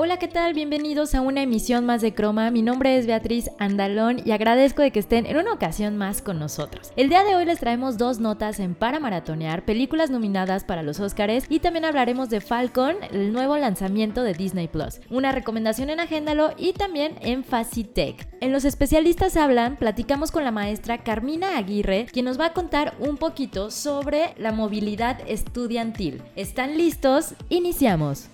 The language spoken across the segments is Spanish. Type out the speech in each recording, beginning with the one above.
Hola, ¿qué tal? Bienvenidos a una emisión más de Croma. Mi nombre es Beatriz Andalón y agradezco de que estén en una ocasión más con nosotros. El día de hoy les traemos dos notas en Para Maratonear, películas nominadas para los Oscars y también hablaremos de Falcon, el nuevo lanzamiento de Disney Plus, una recomendación en Agéndalo y también en Facitech. En Los Especialistas Hablan, platicamos con la maestra Carmina Aguirre, quien nos va a contar un poquito sobre la movilidad estudiantil. ¿Están listos? Iniciamos.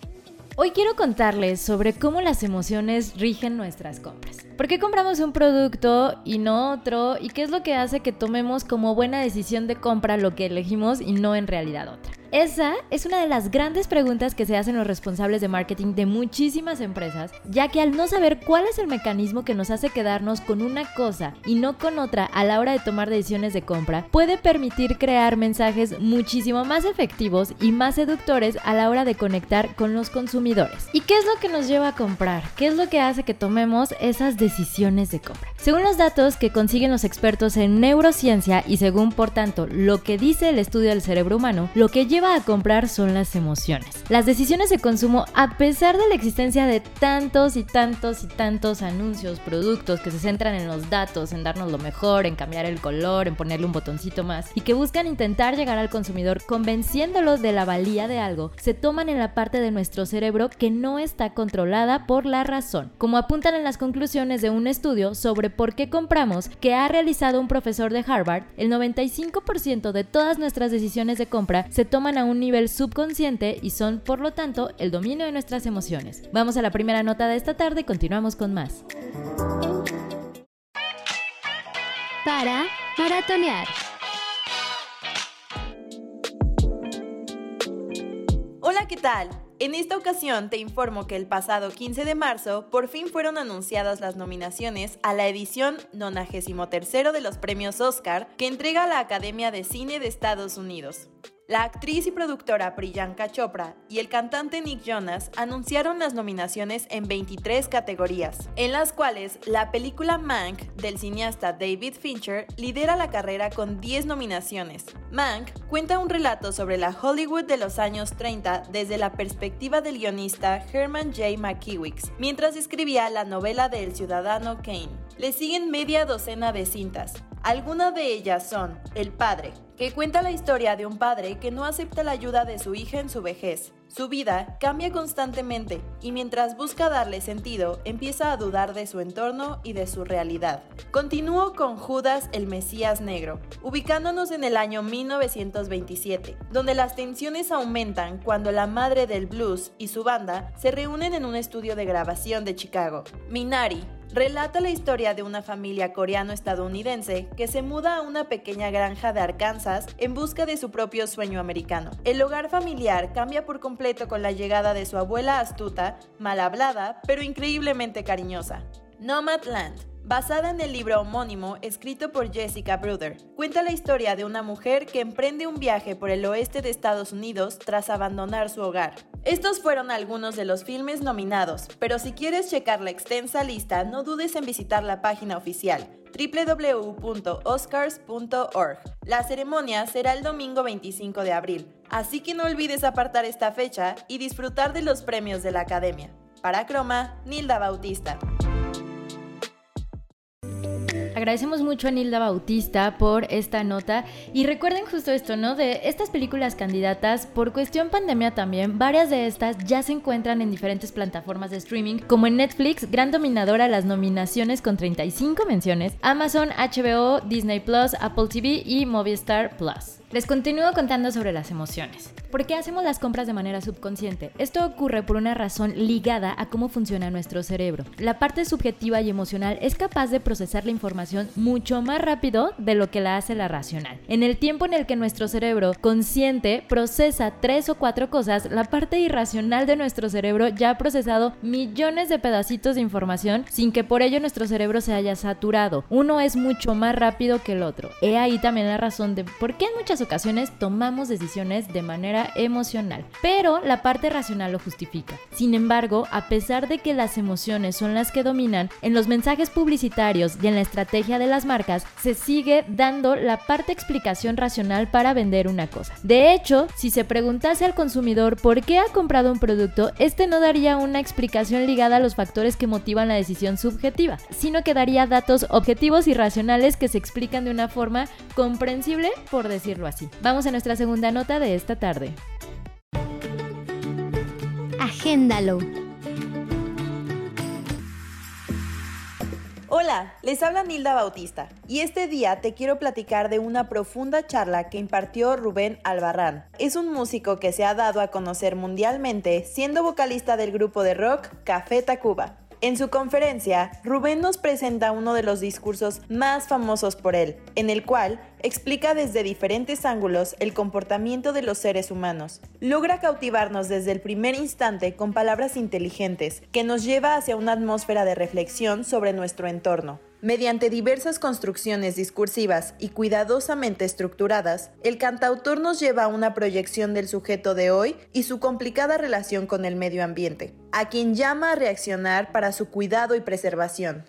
Hoy quiero contarles sobre cómo las emociones rigen nuestras compras. ¿Por qué compramos un producto y no otro? ¿Y qué es lo que hace que tomemos como buena decisión de compra lo que elegimos y no en realidad otra? Esa es una de las grandes preguntas que se hacen los responsables de marketing de muchísimas empresas, ya que al no saber cuál es el mecanismo que nos hace quedarnos con una cosa y no con otra a la hora de tomar decisiones de compra, puede permitir crear mensajes muchísimo más efectivos y más seductores a la hora de conectar con los consumidores. ¿Y qué es lo que nos lleva a comprar? ¿Qué es lo que hace que tomemos esas decisiones de compra? Según los datos que consiguen los expertos en neurociencia y según por tanto lo que dice el estudio del cerebro humano, lo que lleva a comprar son las emociones. Las decisiones de consumo, a pesar de la existencia de tantos y tantos y tantos anuncios, productos que se centran en los datos, en darnos lo mejor, en cambiar el color, en ponerle un botoncito más, y que buscan intentar llegar al consumidor convenciéndolos de la valía de algo, se toman en la parte de nuestro cerebro que no está controlada por la razón, como apuntan en las conclusiones de un estudio sobre por qué compramos que ha realizado un profesor de Harvard, el 95% de todas nuestras decisiones de compra se toman a un nivel subconsciente y son, por lo tanto, el dominio de nuestras emociones. Vamos a la primera nota de esta tarde y continuamos con más. Para maratonear. Hola, ¿qué tal? En esta ocasión te informo que el pasado 15 de marzo por fin fueron anunciadas las nominaciones a la edición 93 de los premios Oscar que entrega la Academia de Cine de Estados Unidos. La actriz y productora Priyanka Chopra y el cantante Nick Jonas anunciaron las nominaciones en 23 categorías, en las cuales la película Mank del cineasta David Fincher lidera la carrera con 10 nominaciones. Mank cuenta un relato sobre la Hollywood de los años 30 desde la perspectiva del guionista Herman J. McKewick, mientras escribía la novela de El Ciudadano Kane. Le siguen media docena de cintas. Algunas de ellas son El Padre, que cuenta la historia de un padre que no acepta la ayuda de su hija en su vejez. Su vida cambia constantemente y mientras busca darle sentido, empieza a dudar de su entorno y de su realidad. Continúo con Judas el Mesías Negro, ubicándonos en el año 1927, donde las tensiones aumentan cuando la madre del blues y su banda se reúnen en un estudio de grabación de Chicago. Minari, relata la historia de una familia coreano-estadounidense que se muda a una pequeña granja de Arkansas en busca de su propio sueño americano. El hogar familiar cambia por completo con la llegada de su abuela astuta, mal hablada, pero increíblemente cariñosa. Nomadland basada en el libro homónimo escrito por Jessica Bruder. Cuenta la historia de una mujer que emprende un viaje por el oeste de Estados Unidos tras abandonar su hogar. Estos fueron algunos de los filmes nominados, pero si quieres checar la extensa lista, no dudes en visitar la página oficial www.oscars.org. La ceremonia será el domingo 25 de abril, así que no olvides apartar esta fecha y disfrutar de los premios de la Academia. Para Croma, Nilda Bautista. Agradecemos mucho a Nilda Bautista por esta nota y recuerden justo esto, ¿no? De estas películas candidatas, por cuestión pandemia también, varias de estas ya se encuentran en diferentes plataformas de streaming, como en Netflix, gran dominadora las nominaciones con 35 menciones, Amazon, HBO, Disney Plus, Apple TV y Movistar Plus. Les continúo contando sobre las emociones. ¿Por qué hacemos las compras de manera subconsciente? Esto ocurre por una razón ligada a cómo funciona nuestro cerebro. La parte subjetiva y emocional es capaz de procesar la información mucho más rápido de lo que la hace la racional. En el tiempo en el que nuestro cerebro consciente procesa tres o cuatro cosas, la parte irracional de nuestro cerebro ya ha procesado millones de pedacitos de información sin que por ello nuestro cerebro se haya saturado. Uno es mucho más rápido que el otro. He ahí también la razón de por qué en muchas ocasiones tomamos decisiones de manera emocional, pero la parte racional lo justifica. Sin embargo, a pesar de que las emociones son las que dominan, en los mensajes publicitarios y en la estrategia de las marcas se sigue dando la parte explicación racional para vender una cosa. De hecho, si se preguntase al consumidor por qué ha comprado un producto, este no daría una explicación ligada a los factores que motivan la decisión subjetiva, sino que daría datos objetivos y racionales que se explican de una forma comprensible, por decirlo así. Vamos a nuestra segunda nota de esta tarde. Agéndalo. Hola, les habla Nilda Bautista y este día te quiero platicar de una profunda charla que impartió Rubén Albarrán. Es un músico que se ha dado a conocer mundialmente siendo vocalista del grupo de rock Café Tacuba. En su conferencia, Rubén nos presenta uno de los discursos más famosos por él, en el cual explica desde diferentes ángulos el comportamiento de los seres humanos. Logra cautivarnos desde el primer instante con palabras inteligentes, que nos lleva hacia una atmósfera de reflexión sobre nuestro entorno. Mediante diversas construcciones discursivas y cuidadosamente estructuradas, el cantautor nos lleva a una proyección del sujeto de hoy y su complicada relación con el medio ambiente, a quien llama a reaccionar para su cuidado y preservación.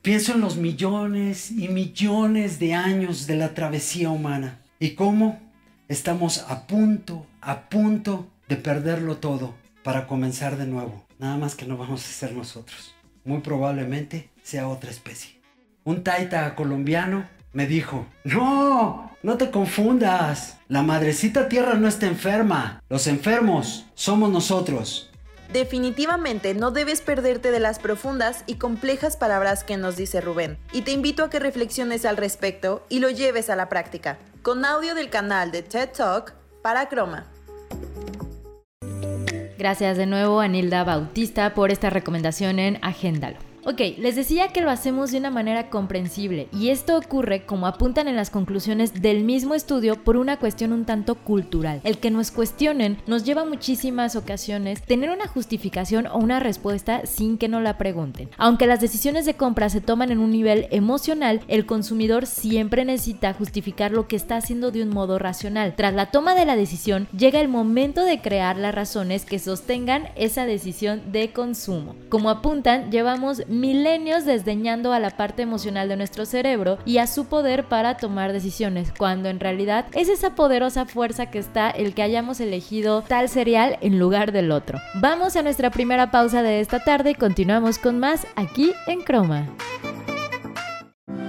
Pienso en los millones y millones de años de la travesía humana y cómo estamos a punto, a punto de perderlo todo para comenzar de nuevo. Nada más que no vamos a ser nosotros. Muy probablemente sea otra especie un taita colombiano me dijo, no, no te confundas, la madrecita tierra no está enferma, los enfermos somos nosotros. Definitivamente no debes perderte de las profundas y complejas palabras que nos dice Rubén, y te invito a que reflexiones al respecto y lo lleves a la práctica, con audio del canal de TED Talk para Croma. Gracias de nuevo a Nilda Bautista por esta recomendación en Agéndalo. Ok, les decía que lo hacemos de una manera comprensible y esto ocurre como apuntan en las conclusiones del mismo estudio por una cuestión un tanto cultural. El que nos cuestionen nos lleva muchísimas ocasiones tener una justificación o una respuesta sin que nos la pregunten. Aunque las decisiones de compra se toman en un nivel emocional, el consumidor siempre necesita justificar lo que está haciendo de un modo racional. Tras la toma de la decisión, llega el momento de crear las razones que sostengan esa decisión de consumo. Como apuntan, llevamos milenios desdeñando a la parte emocional de nuestro cerebro y a su poder para tomar decisiones, cuando en realidad es esa poderosa fuerza que está el que hayamos elegido tal cereal en lugar del otro. Vamos a nuestra primera pausa de esta tarde y continuamos con más aquí en Croma.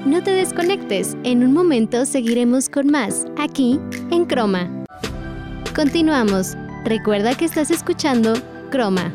No te desconectes, en un momento seguiremos con más aquí en Croma. Continuamos. Recuerda que estás escuchando Croma.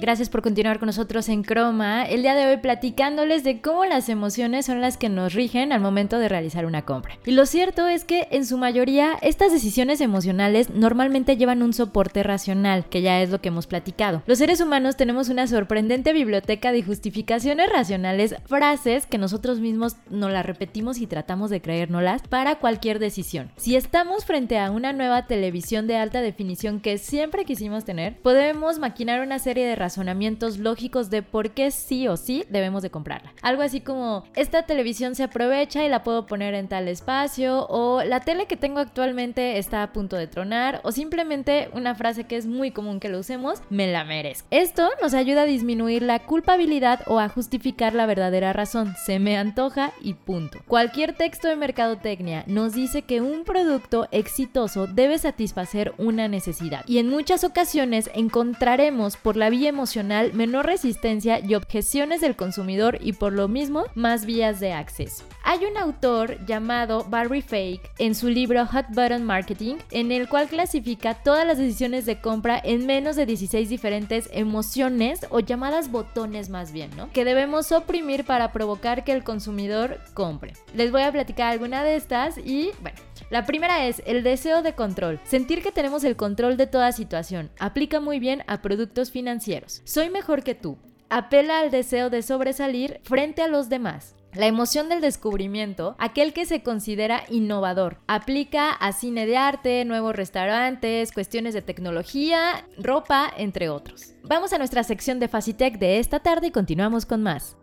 Gracias por continuar con nosotros en Croma. El día de hoy platicándoles de cómo las emociones son las que nos rigen al momento de realizar una compra. Y lo cierto es que en su mayoría estas decisiones emocionales normalmente llevan un soporte racional, que ya es lo que hemos platicado. Los seres humanos tenemos una sorprendente biblioteca de justificaciones racionales, frases que nosotros mismos nos las repetimos y tratamos de creérnoslas para cualquier decisión. Si estamos frente a una nueva televisión de alta definición que siempre quisimos tener, podemos maquinar una serie de razonamientos lógicos de por qué sí o sí debemos de comprarla. Algo así como, esta televisión se aprovecha y la puedo poner en tal espacio, o la tele que tengo actualmente está a punto de tronar, o simplemente una frase que es muy común que lo usemos, me la merezco. Esto nos ayuda a disminuir la culpabilidad o a justificar la verdadera razón, se me antoja y punto. Cualquier texto de mercadotecnia nos dice que un producto exitoso debe satisfacer una necesidad y en muchas ocasiones encontraremos por la vía emocional, menor resistencia y objeciones del consumidor y por lo mismo más vías de acceso. Hay un autor llamado Barry Fake en su libro Hot Button Marketing en el cual clasifica todas las decisiones de compra en menos de 16 diferentes emociones o llamadas botones más bien, ¿no? Que debemos oprimir para provocar que el consumidor compre. Les voy a platicar alguna de estas y bueno, la primera es el deseo de control. Sentir que tenemos el control de toda situación. Aplica muy bien a productos financieros. Soy mejor que tú. Apela al deseo de sobresalir frente a los demás. La emoción del descubrimiento, aquel que se considera innovador, aplica a cine de arte, nuevos restaurantes, cuestiones de tecnología, ropa, entre otros. Vamos a nuestra sección de Facitech de esta tarde y continuamos con más.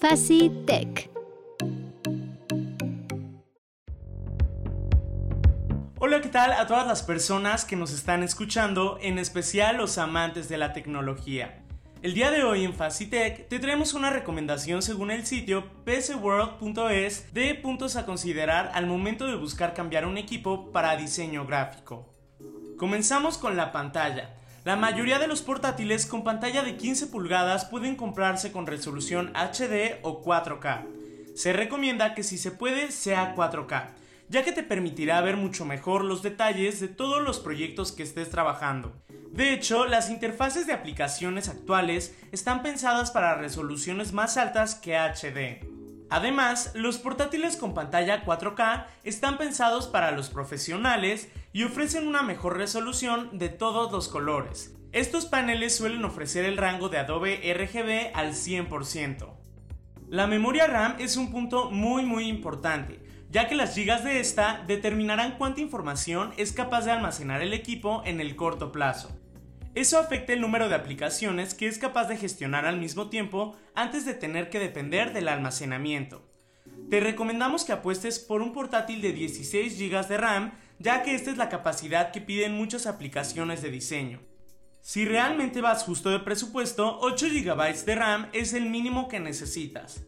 FaciTech. ¿Qué tal a todas las personas que nos están escuchando, en especial los amantes de la tecnología? El día de hoy en Facitech te traemos una recomendación según el sitio pcworld.es de puntos a considerar al momento de buscar cambiar un equipo para diseño gráfico. Comenzamos con la pantalla. La mayoría de los portátiles con pantalla de 15 pulgadas pueden comprarse con resolución HD o 4K. Se recomienda que si se puede sea 4K, ya que te permitirá ver mucho mejor los detalles de todos los proyectos que estés trabajando. De hecho, las interfaces de aplicaciones actuales están pensadas para resoluciones más altas que HD. Además, los portátiles con pantalla 4K están pensados para los profesionales y ofrecen una mejor resolución de todos los colores. Estos paneles suelen ofrecer el rango de Adobe RGB al 100%. La memoria RAM es un punto muy muy importante, ya que las gigas de esta determinarán cuánta información es capaz de almacenar el equipo en el corto plazo. Eso afecta el número de aplicaciones que es capaz de gestionar al mismo tiempo antes de tener que depender del almacenamiento. Te recomendamos que apuestes por un portátil de 16 GB de RAM, ya que esta es la capacidad que piden muchas aplicaciones de diseño. Si realmente vas justo de presupuesto, 8 GB de RAM es el mínimo que necesitas.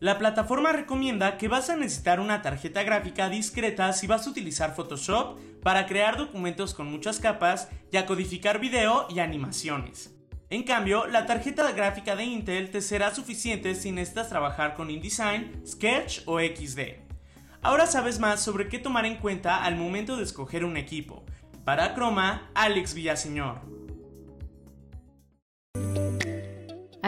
La plataforma recomienda que vas a necesitar una tarjeta gráfica discreta si vas a utilizar Photoshop para crear documentos con muchas capas y a codificar video y animaciones. En cambio, la tarjeta gráfica de Intel te será suficiente si necesitas trabajar con InDesign, Sketch o XD. Ahora sabes más sobre qué tomar en cuenta al momento de escoger un equipo. Para Chroma, Alex Villaseñor.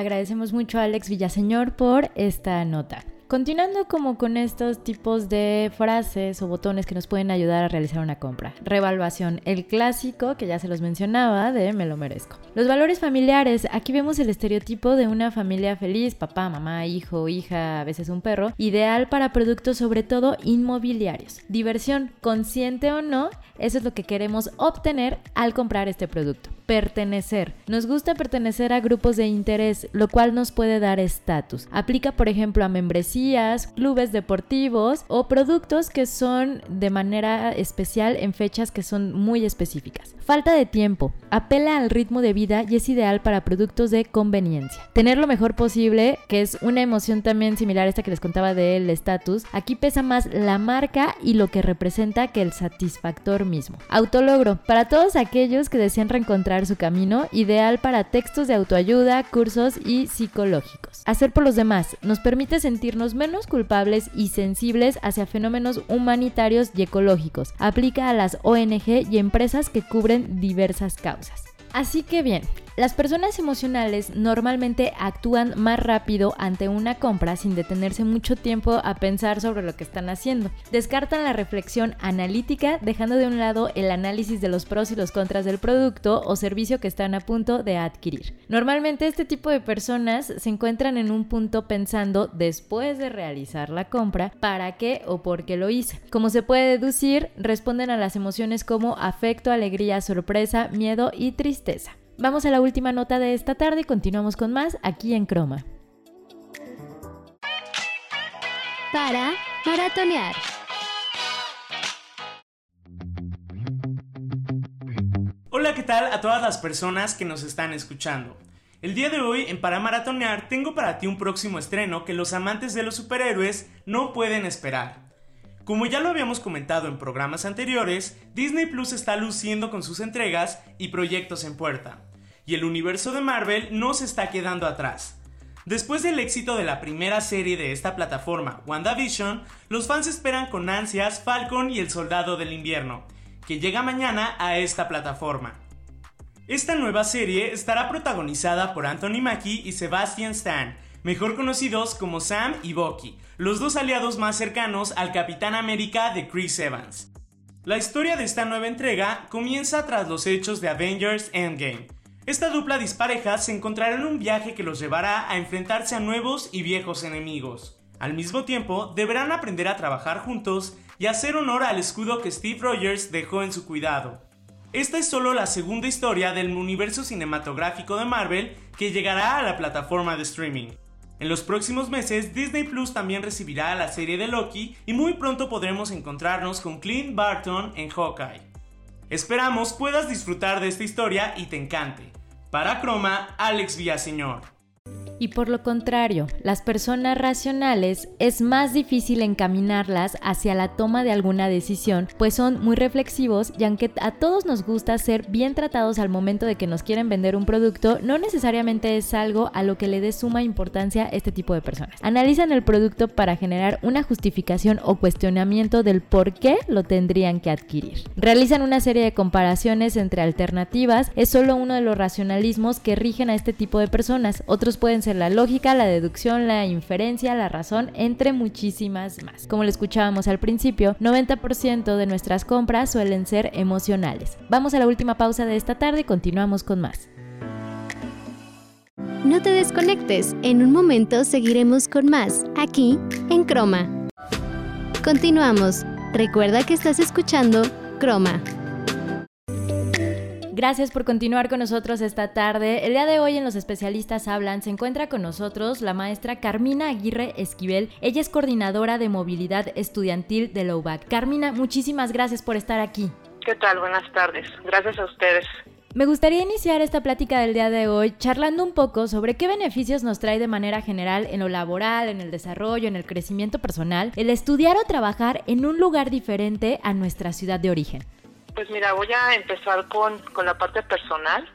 Agradecemos mucho a Alex Villaseñor por esta nota. Continuando como con estos tipos de frases o botones que nos pueden ayudar a realizar una compra. Revaluación, el clásico que ya se los mencionaba de me lo merezco. Los valores familiares, aquí vemos el estereotipo de una familia feliz, papá, mamá, hijo, hija, a veces un perro, ideal para productos sobre todo inmobiliarios. Diversión, consciente o no, eso es lo que queremos obtener al comprar este producto pertenecer. Nos gusta pertenecer a grupos de interés, lo cual nos puede dar estatus. Aplica, por ejemplo, a membresías, clubes deportivos o productos que son de manera especial en fechas que son muy específicas. Falta de tiempo. Apela al ritmo de vida y es ideal para productos de conveniencia. Tener lo mejor posible, que es una emoción también similar a esta que les contaba del estatus, aquí pesa más la marca y lo que representa que el satisfactor mismo. Autologro. Para todos aquellos que desean reencontrar su camino, ideal para textos de autoayuda, cursos y psicológicos. Hacer por los demás nos permite sentirnos menos culpables y sensibles hacia fenómenos humanitarios y ecológicos. Aplica a las ONG y empresas que cubren diversas causas. Así que bien, las personas emocionales normalmente actúan más rápido ante una compra sin detenerse mucho tiempo a pensar sobre lo que están haciendo. Descartan la reflexión analítica dejando de un lado el análisis de los pros y los contras del producto o servicio que están a punto de adquirir. Normalmente este tipo de personas se encuentran en un punto pensando después de realizar la compra para qué o por qué lo hice. Como se puede deducir, responden a las emociones como afecto, alegría, sorpresa, miedo y tristeza. Vamos a la última nota de esta tarde y continuamos con más aquí en Croma. Para maratonear. Hola, ¿qué tal a todas las personas que nos están escuchando? El día de hoy en Para Maratonear tengo para ti un próximo estreno que los amantes de los superhéroes no pueden esperar. Como ya lo habíamos comentado en programas anteriores, Disney Plus está luciendo con sus entregas y proyectos en puerta y el universo de Marvel no se está quedando atrás. Después del éxito de la primera serie de esta plataforma, WandaVision, los fans esperan con ansias Falcon y el Soldado del Invierno, que llega mañana a esta plataforma. Esta nueva serie estará protagonizada por Anthony Mackie y Sebastian Stan, mejor conocidos como Sam y Bucky, los dos aliados más cercanos al Capitán América de Chris Evans. La historia de esta nueva entrega comienza tras los hechos de Avengers Endgame, esta dupla dispareja se encontrará en un viaje que los llevará a enfrentarse a nuevos y viejos enemigos. Al mismo tiempo, deberán aprender a trabajar juntos y hacer honor al escudo que Steve Rogers dejó en su cuidado. Esta es solo la segunda historia del universo cinematográfico de Marvel que llegará a la plataforma de streaming. En los próximos meses, Disney Plus también recibirá la serie de Loki y muy pronto podremos encontrarnos con Clint Barton en Hawkeye. Esperamos puedas disfrutar de esta historia y te encante. Para Croma, Alex Villaseñor. Y por lo contrario, las personas racionales es más difícil encaminarlas hacia la toma de alguna decisión, pues son muy reflexivos y aunque a todos nos gusta ser bien tratados al momento de que nos quieren vender un producto, no necesariamente es algo a lo que le dé suma importancia este tipo de personas. Analizan el producto para generar una justificación o cuestionamiento del por qué lo tendrían que adquirir. Realizan una serie de comparaciones entre alternativas, es solo uno de los racionalismos que rigen a este tipo de personas. Otros pueden ser la lógica, la deducción, la inferencia, la razón, entre muchísimas más. Como lo escuchábamos al principio, 90% de nuestras compras suelen ser emocionales. Vamos a la última pausa de esta tarde y continuamos con más. No te desconectes, en un momento seguiremos con más, aquí en Croma. Continuamos. Recuerda que estás escuchando Croma. Gracias por continuar con nosotros esta tarde. El día de hoy en Los Especialistas Hablan se encuentra con nosotros la maestra Carmina Aguirre Esquivel. Ella es coordinadora de movilidad estudiantil de Lowback. Carmina, muchísimas gracias por estar aquí. ¿Qué tal? Buenas tardes. Gracias a ustedes. Me gustaría iniciar esta plática del día de hoy charlando un poco sobre qué beneficios nos trae de manera general en lo laboral, en el desarrollo, en el crecimiento personal, el estudiar o trabajar en un lugar diferente a nuestra ciudad de origen. Pues mira, voy a empezar con, con la parte personal,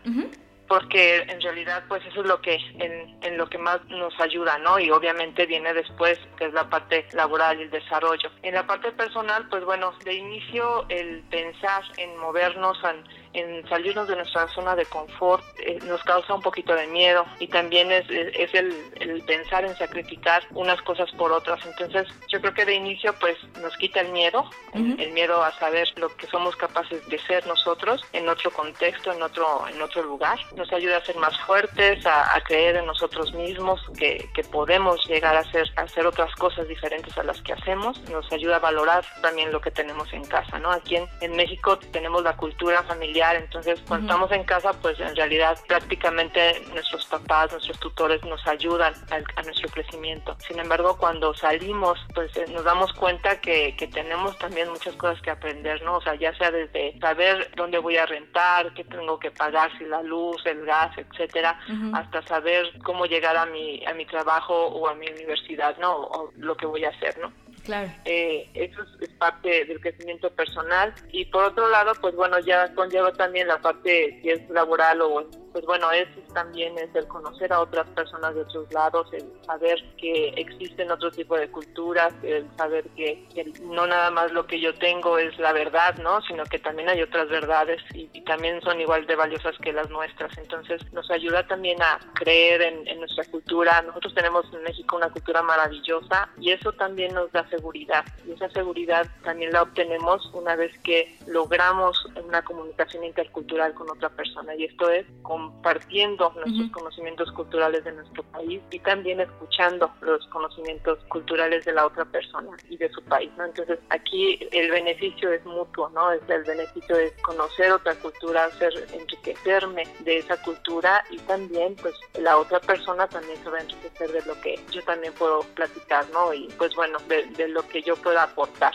porque en realidad pues eso es lo que en, en, lo que más nos ayuda, ¿no? Y obviamente viene después, que es la parte laboral y el desarrollo. En la parte personal, pues bueno, de inicio el pensar en movernos en en salirnos de nuestra zona de confort eh, nos causa un poquito de miedo y también es, es el, el, pensar en sacrificar unas cosas por otras. Entonces yo creo que de inicio pues nos quita el miedo, el miedo a saber lo que somos capaces de ser nosotros en otro contexto, en otro, en otro lugar. Nos ayuda a ser más fuertes, a, a creer en nosotros mismos, que, que, podemos llegar a hacer, a hacer otras cosas diferentes a las que hacemos. Nos ayuda a valorar también lo que tenemos en casa, ¿no? Aquí en, en México tenemos la cultura familiar entonces, cuando estamos en casa, pues en realidad prácticamente nuestros papás, nuestros tutores nos ayudan a, nuestro crecimiento. Sin embargo, cuando salimos, pues eh, nos damos cuenta que, que, tenemos también muchas cosas que aprender, ¿no? O sea, ya sea desde saber dónde voy a rentar, qué tengo que pagar, si la luz, el gas, etcétera, hasta saber cómo llegar a mi, a mi trabajo o a mi universidad, ¿no? O lo que voy a hacer, ¿no? Claro. Eh, eso es, parte del crecimiento personal. Y por otro lado, pues bueno, ya conlleva también la parte si es laboral o pues bueno, eso también es el conocer a otras personas de otros lados, el saber que existen otro tipo de culturas, el saber que, no nada más lo que yo tengo es la verdad, ¿no? Sino que también hay otras verdades y, también son igual de valiosas que las nuestras. Entonces nos ayuda también a creer en, en nuestra cultura. Nosotros tenemos en México una cultura maravillosa y eso también nos da seguridad. Y esa seguridad también la obtenemos una vez que logramos una comunicación intercultural con otra persona. Y esto es con compartiendo nuestros conocimientos culturales de nuestro país y también escuchando los conocimientos culturales de la otra persona y de su país, ¿no? Entonces aquí el beneficio es mutuo, ¿no? Es el beneficio de conocer otra cultura, hacer, enriquecerme de esa cultura y también pues la otra persona también se va a enriquecer de lo que yo también puedo platicar, ¿no? Y pues bueno, de, lo que yo pueda aportar.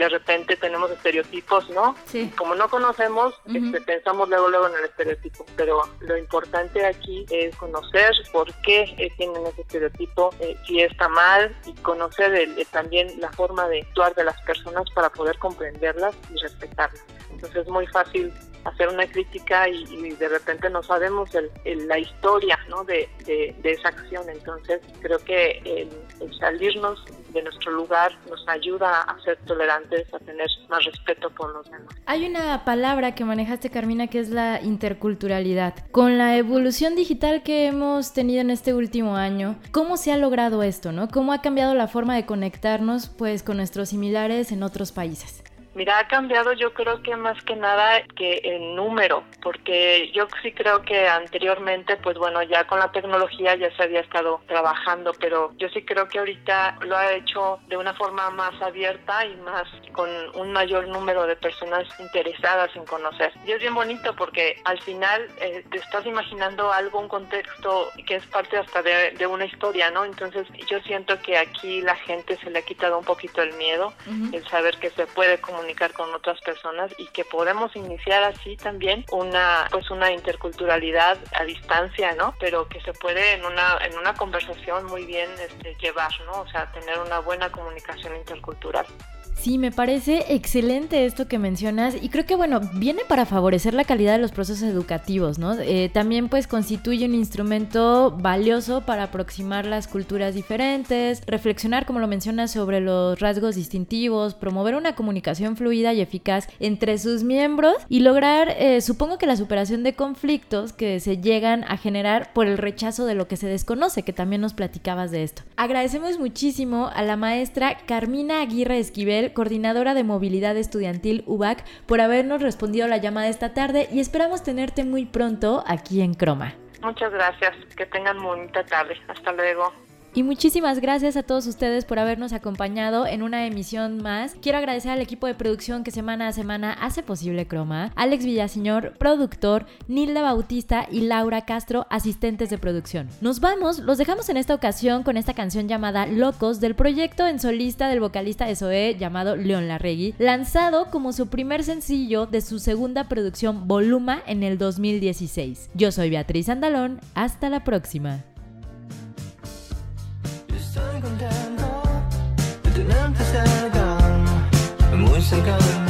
De repente tenemos estereotipos, ¿no? Sí. Como no conocemos, este, pensamos luego luego en el estereotipo, pero lo importante aquí es conocer por qué eh, tienen ese estereotipo, eh, si está mal y conocer también la forma de actuar de las personas para poder comprenderlas y respetarlas. Entonces es muy fácil hacer una crítica y, de repente no sabemos la historia ¿no? de, esa acción. Entonces creo que el, salirnos de nuestro lugar nos ayuda a ser tolerantes, a tener más respeto por los demás. Hay una palabra que manejaste, Carmina, que es la interculturalidad. Con la evolución digital que hemos tenido en este último año, ¿cómo se ha logrado esto? ¿no? ¿Cómo ha cambiado la forma de conectarnos pues, con nuestros similares en otros países? Mira, ha cambiado yo creo que más que nada que el número, porque yo sí creo que anteriormente, pues bueno, ya con la tecnología ya se había estado trabajando, pero yo sí creo que ahorita lo ha hecho de una forma más abierta y más con un mayor número de personas interesadas en conocer. Y es bien bonito porque al final eh, te estás imaginando algo, un contexto que es parte hasta de, de, una historia, ¿no? Entonces yo siento que aquí la gente se le ha quitado un poquito el miedo, el saber que se puede comunicar con otras personas y que podemos iniciar así también una pues una interculturalidad a distancia, ¿no? Pero que se puede en una en una conversación muy bien este, llevar, ¿no? O sea, tener una buena comunicación intercultural. Sí, me parece excelente esto que mencionas y creo que bueno, viene para favorecer la calidad de los procesos educativos, ¿no? Eh, también pues constituye un instrumento valioso para aproximar las culturas diferentes, reflexionar, como lo mencionas, sobre los rasgos distintivos, promover una comunicación fluida y eficaz entre sus miembros y lograr, eh, supongo que la superación de conflictos que se llegan a generar por el rechazo de lo que se desconoce, que también nos platicabas de esto. Agradecemos muchísimo a la maestra Carmina Aguirre Esquivel, coordinadora de movilidad estudiantil UBAC, por habernos respondido la llamada esta tarde y esperamos tenerte muy pronto aquí en Croma. Muchas gracias, que tengan bonita tarde. Hasta luego. Y muchísimas gracias a todos ustedes por habernos acompañado en una emisión más. Quiero agradecer al equipo de producción que semana a semana hace posible Croma, Alex Villaseñor, productor, Nilda Bautista y Laura Castro, asistentes de producción. Nos vamos, los dejamos en esta ocasión con esta canción llamada Locos del proyecto en solista del vocalista de Zoe llamado León Larregui, lanzado como su primer sencillo de su segunda producción Voluma en el 2016. Yo soy Beatriz Andalón, hasta la próxima. Muy cerca de mí.